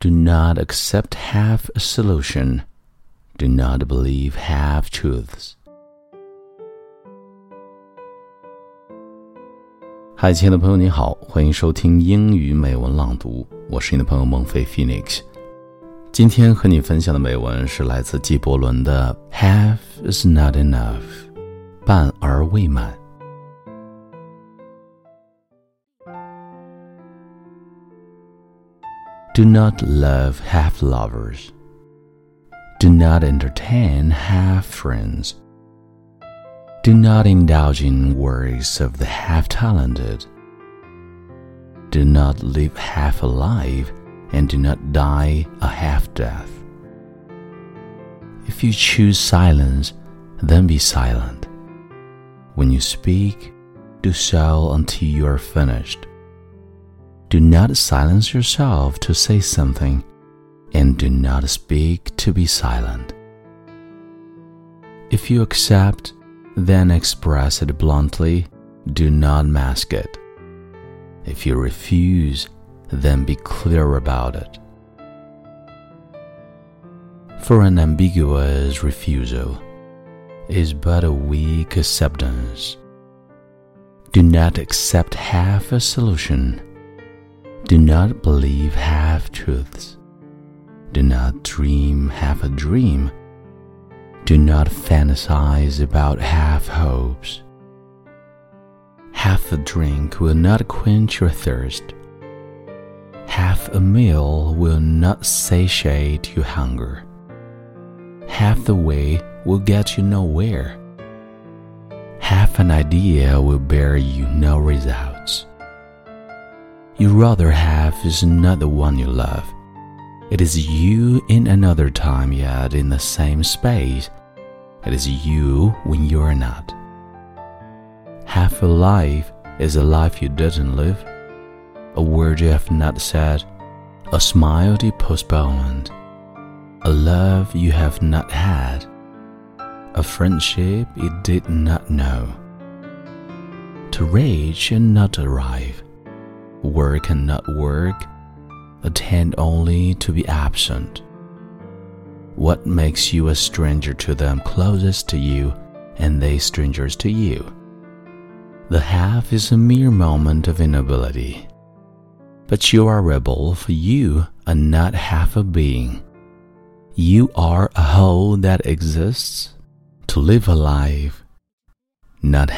Do not accept half a solution. Do not believe half truths. 嗨，亲爱的朋友，你好，欢迎收听英语美文朗读，我是你的朋友孟非 Phoenix。今天和你分享的美文是来自纪伯伦的《Half is not enough》，半而未满。Do not love half lovers. Do not entertain half friends. Do not indulge in worries of the half talented. Do not live half alive and do not die a half death. If you choose silence, then be silent. When you speak, do so until you are finished. Do not silence yourself to say something, and do not speak to be silent. If you accept, then express it bluntly, do not mask it. If you refuse, then be clear about it. For an ambiguous refusal is but a weak acceptance. Do not accept half a solution do not believe half truths. Do not dream half a dream. Do not fantasize about half hopes. Half a drink will not quench your thirst. Half a meal will not satiate your hunger. Half the way will get you nowhere. Half an idea will bear you no results you rather have is not the one you love. It is you in another time, yet in the same space. It is you when you are not. Half a life is a life you didn't live, a word you have not said, a smile you postponed, a love you have not had, a friendship you did not know. To reach and not arrive work and not work, attend only to be absent. What makes you a stranger to them closest to you, and they strangers to you? The half is a mere moment of inability. But you are a rebel, for you are not half a being. You are a whole that exists to live a life, not